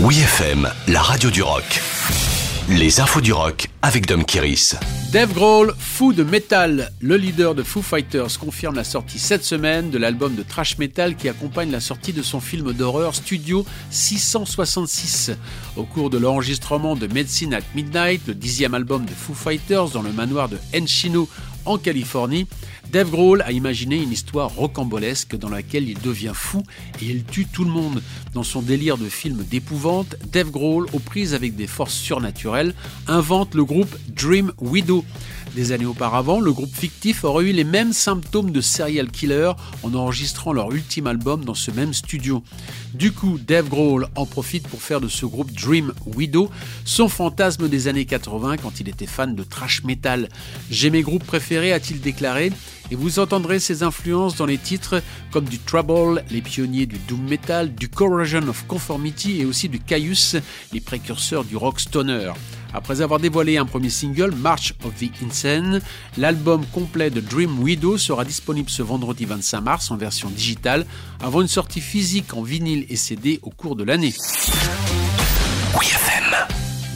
Oui FM, la radio du rock. Les infos du rock avec Dom Kiris. Dave Grohl, fou de métal, le leader de Foo Fighters, confirme la sortie cette semaine de l'album de thrash metal qui accompagne la sortie de son film d'horreur Studio 666. Au cours de l'enregistrement de Medicine at Midnight, le dixième album de Foo Fighters dans le manoir de Encino en Californie, Dave Grohl a imaginé une histoire rocambolesque dans laquelle il devient fou et il tue tout le monde. Dans son délire de film d'épouvante, Dave Grohl, aux prises avec des forces surnaturelles, invente le groupe Dream Widow. Des années auparavant, le groupe fictif aurait eu les mêmes symptômes de serial killer en enregistrant leur ultime album dans ce même studio. Du coup, Dave Grohl en profite pour faire de ce groupe Dream Widow son fantasme des années 80 quand il était fan de thrash metal. J'ai mes groupes préférés, a-t-il déclaré, et vous entendrez ses influences dans les titres comme du Trouble, les pionniers du doom metal, du Corrosion of Conformity et aussi du Caius, les précurseurs du rock stoner. Après avoir dévoilé un premier single, March of the Insane, l'album complet de Dream Widow sera disponible ce vendredi 25 mars en version digitale, avant une sortie physique en vinyle et CD au cours de l'année.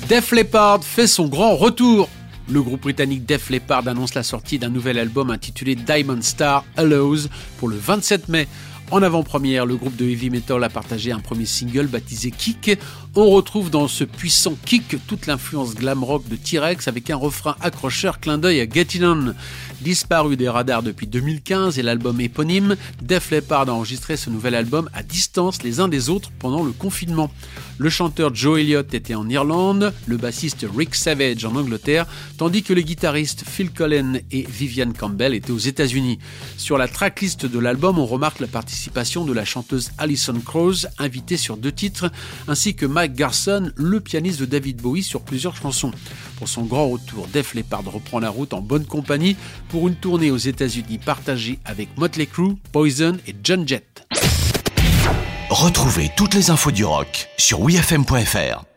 Def Leppard fait son grand retour le groupe britannique Def Leppard annonce la sortie d'un nouvel album intitulé Diamond Star Allows pour le 27 mai. En avant-première, le groupe de heavy metal a partagé un premier single baptisé Kick. On retrouve dans ce puissant kick toute l'influence glam rock de T-Rex avec un refrain accrocheur clin d'œil à Get It On. Disparu des radars depuis 2015 et l'album éponyme, Def Leppard a enregistré ce nouvel album à distance les uns des autres pendant le confinement. Le chanteur Joe Elliott était en Irlande, le bassiste Rick Savage en Angleterre, tandis que les guitaristes Phil Collen et Vivian Campbell étaient aux États-Unis. Sur la tracklist de l'album, on remarque la participation de la chanteuse Alison Krauss, invitée sur deux titres, ainsi que Garson, le pianiste de David Bowie, sur plusieurs chansons. Pour son grand retour, Def Leppard reprend la route en bonne compagnie pour une tournée aux États-Unis partagée avec Motley Crue, Poison et John Jett. Retrouvez toutes les infos du rock sur wfm.fr.